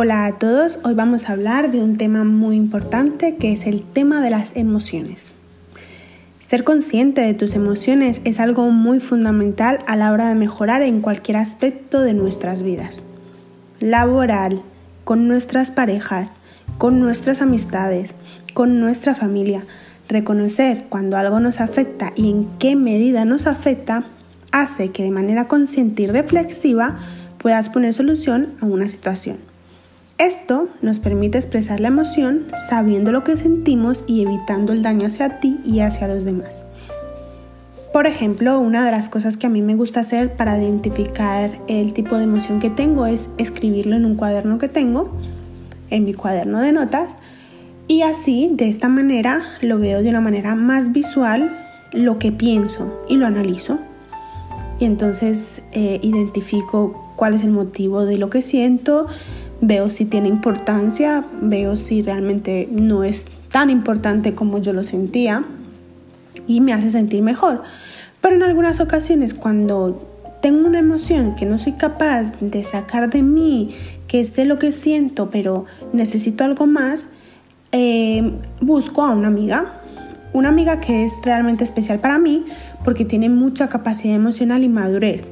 Hola a todos, hoy vamos a hablar de un tema muy importante que es el tema de las emociones. Ser consciente de tus emociones es algo muy fundamental a la hora de mejorar en cualquier aspecto de nuestras vidas. Laboral, con nuestras parejas, con nuestras amistades, con nuestra familia. Reconocer cuando algo nos afecta y en qué medida nos afecta hace que de manera consciente y reflexiva puedas poner solución a una situación. Esto nos permite expresar la emoción sabiendo lo que sentimos y evitando el daño hacia ti y hacia los demás. Por ejemplo, una de las cosas que a mí me gusta hacer para identificar el tipo de emoción que tengo es escribirlo en un cuaderno que tengo, en mi cuaderno de notas, y así, de esta manera, lo veo de una manera más visual lo que pienso y lo analizo. Y entonces eh, identifico cuál es el motivo de lo que siento, veo si tiene importancia, veo si realmente no es tan importante como yo lo sentía y me hace sentir mejor. Pero en algunas ocasiones cuando tengo una emoción que no soy capaz de sacar de mí, que sé lo que siento, pero necesito algo más, eh, busco a una amiga, una amiga que es realmente especial para mí porque tiene mucha capacidad emocional y madurez.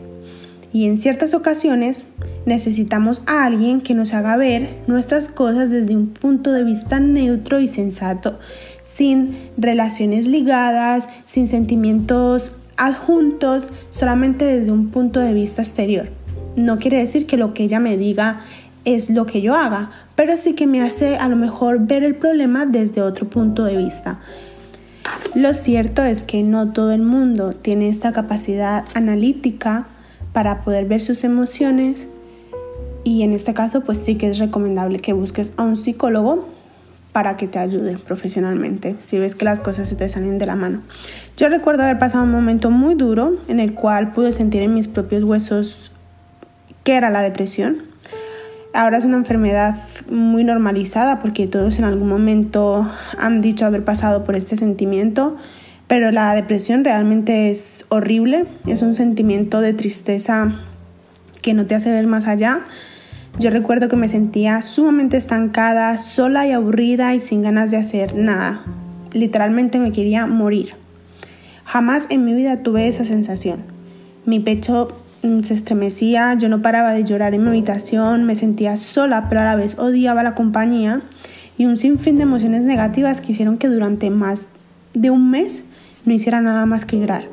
Y en ciertas ocasiones necesitamos a alguien que nos haga ver nuestras cosas desde un punto de vista neutro y sensato, sin relaciones ligadas, sin sentimientos adjuntos, solamente desde un punto de vista exterior. No quiere decir que lo que ella me diga es lo que yo haga, pero sí que me hace a lo mejor ver el problema desde otro punto de vista. Lo cierto es que no todo el mundo tiene esta capacidad analítica para poder ver sus emociones y en este caso pues sí que es recomendable que busques a un psicólogo para que te ayude profesionalmente si ves que las cosas se te salen de la mano. Yo recuerdo haber pasado un momento muy duro en el cual pude sentir en mis propios huesos que era la depresión. Ahora es una enfermedad muy normalizada porque todos en algún momento han dicho haber pasado por este sentimiento, pero la depresión realmente es horrible, es un sentimiento de tristeza que no te hace ver más allá yo recuerdo que me sentía sumamente estancada, sola y aburrida y sin ganas de hacer nada. Literalmente me quería morir. Jamás en mi vida tuve esa sensación. Mi pecho mm, se estremecía, yo no paraba de llorar en mi habitación, me sentía sola, pero a la vez odiaba la compañía y un sinfín de emociones negativas que hicieron que durante más de un mes no hiciera nada más que llorar.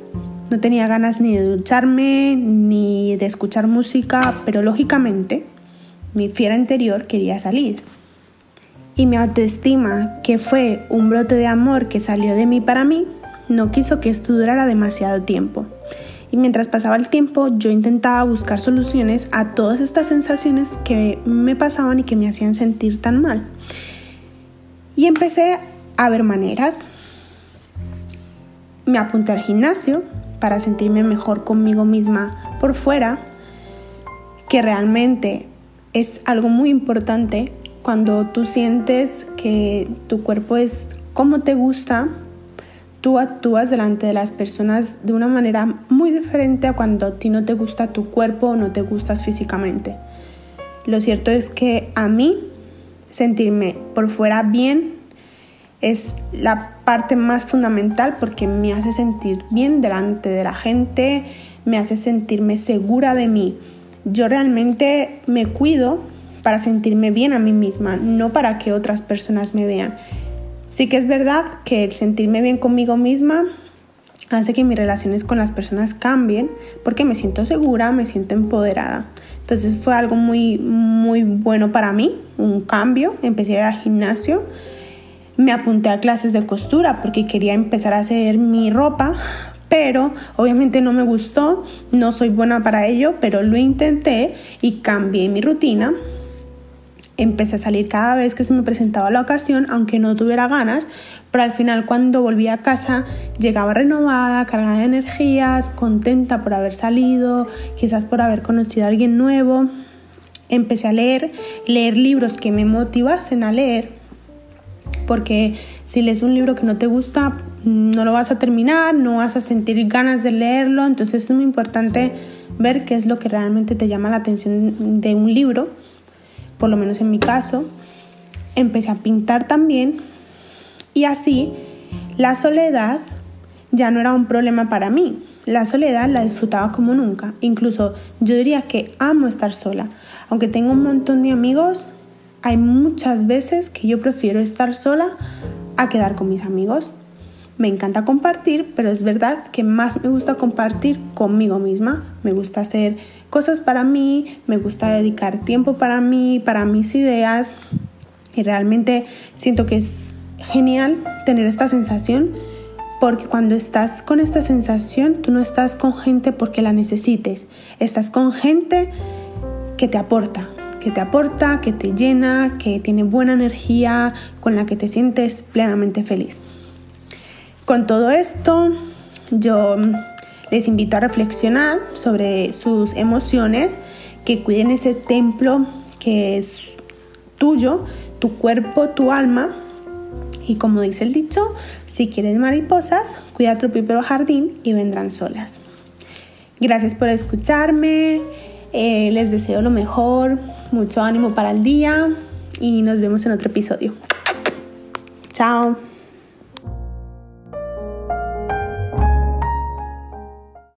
No tenía ganas ni de ducharme ni de escuchar música, pero lógicamente mi fiera interior quería salir. Y mi autoestima, que fue un brote de amor que salió de mí para mí, no quiso que esto durara demasiado tiempo. Y mientras pasaba el tiempo, yo intentaba buscar soluciones a todas estas sensaciones que me pasaban y que me hacían sentir tan mal. Y empecé a ver maneras. Me apunté al gimnasio para sentirme mejor conmigo misma por fuera, que realmente es algo muy importante cuando tú sientes que tu cuerpo es como te gusta, tú actúas delante de las personas de una manera muy diferente a cuando a ti no te gusta tu cuerpo o no te gustas físicamente. Lo cierto es que a mí sentirme por fuera bien es la parte más fundamental porque me hace sentir bien delante de la gente, me hace sentirme segura de mí yo realmente me cuido para sentirme bien a mí misma, no para que otras personas me vean. Sí que es verdad que el sentirme bien conmigo misma hace que mis relaciones con las personas cambien porque me siento segura, me siento empoderada. Entonces fue algo muy, muy bueno para mí, un cambio. Empecé a ir al gimnasio, me apunté a clases de costura porque quería empezar a hacer mi ropa pero obviamente no me gustó, no soy buena para ello, pero lo intenté y cambié mi rutina. Empecé a salir cada vez que se me presentaba la ocasión, aunque no tuviera ganas, pero al final cuando volví a casa llegaba renovada, cargada de energías, contenta por haber salido, quizás por haber conocido a alguien nuevo. Empecé a leer, leer libros que me motivasen a leer, porque si lees un libro que no te gusta, no lo vas a terminar, no vas a sentir ganas de leerlo, entonces es muy importante ver qué es lo que realmente te llama la atención de un libro, por lo menos en mi caso. Empecé a pintar también y así la soledad ya no era un problema para mí. La soledad la disfrutaba como nunca. Incluso yo diría que amo estar sola. Aunque tengo un montón de amigos, hay muchas veces que yo prefiero estar sola a quedar con mis amigos. Me encanta compartir, pero es verdad que más me gusta compartir conmigo misma. Me gusta hacer cosas para mí, me gusta dedicar tiempo para mí, para mis ideas. Y realmente siento que es genial tener esta sensación porque cuando estás con esta sensación, tú no estás con gente porque la necesites, estás con gente que te aporta, que te aporta, que te llena, que tiene buena energía, con la que te sientes plenamente feliz. Con todo esto, yo les invito a reflexionar sobre sus emociones, que cuiden ese templo que es tuyo, tu cuerpo, tu alma, y como dice el dicho, si quieres mariposas, cuida tu propio jardín y vendrán solas. Gracias por escucharme, eh, les deseo lo mejor, mucho ánimo para el día y nos vemos en otro episodio. Chao.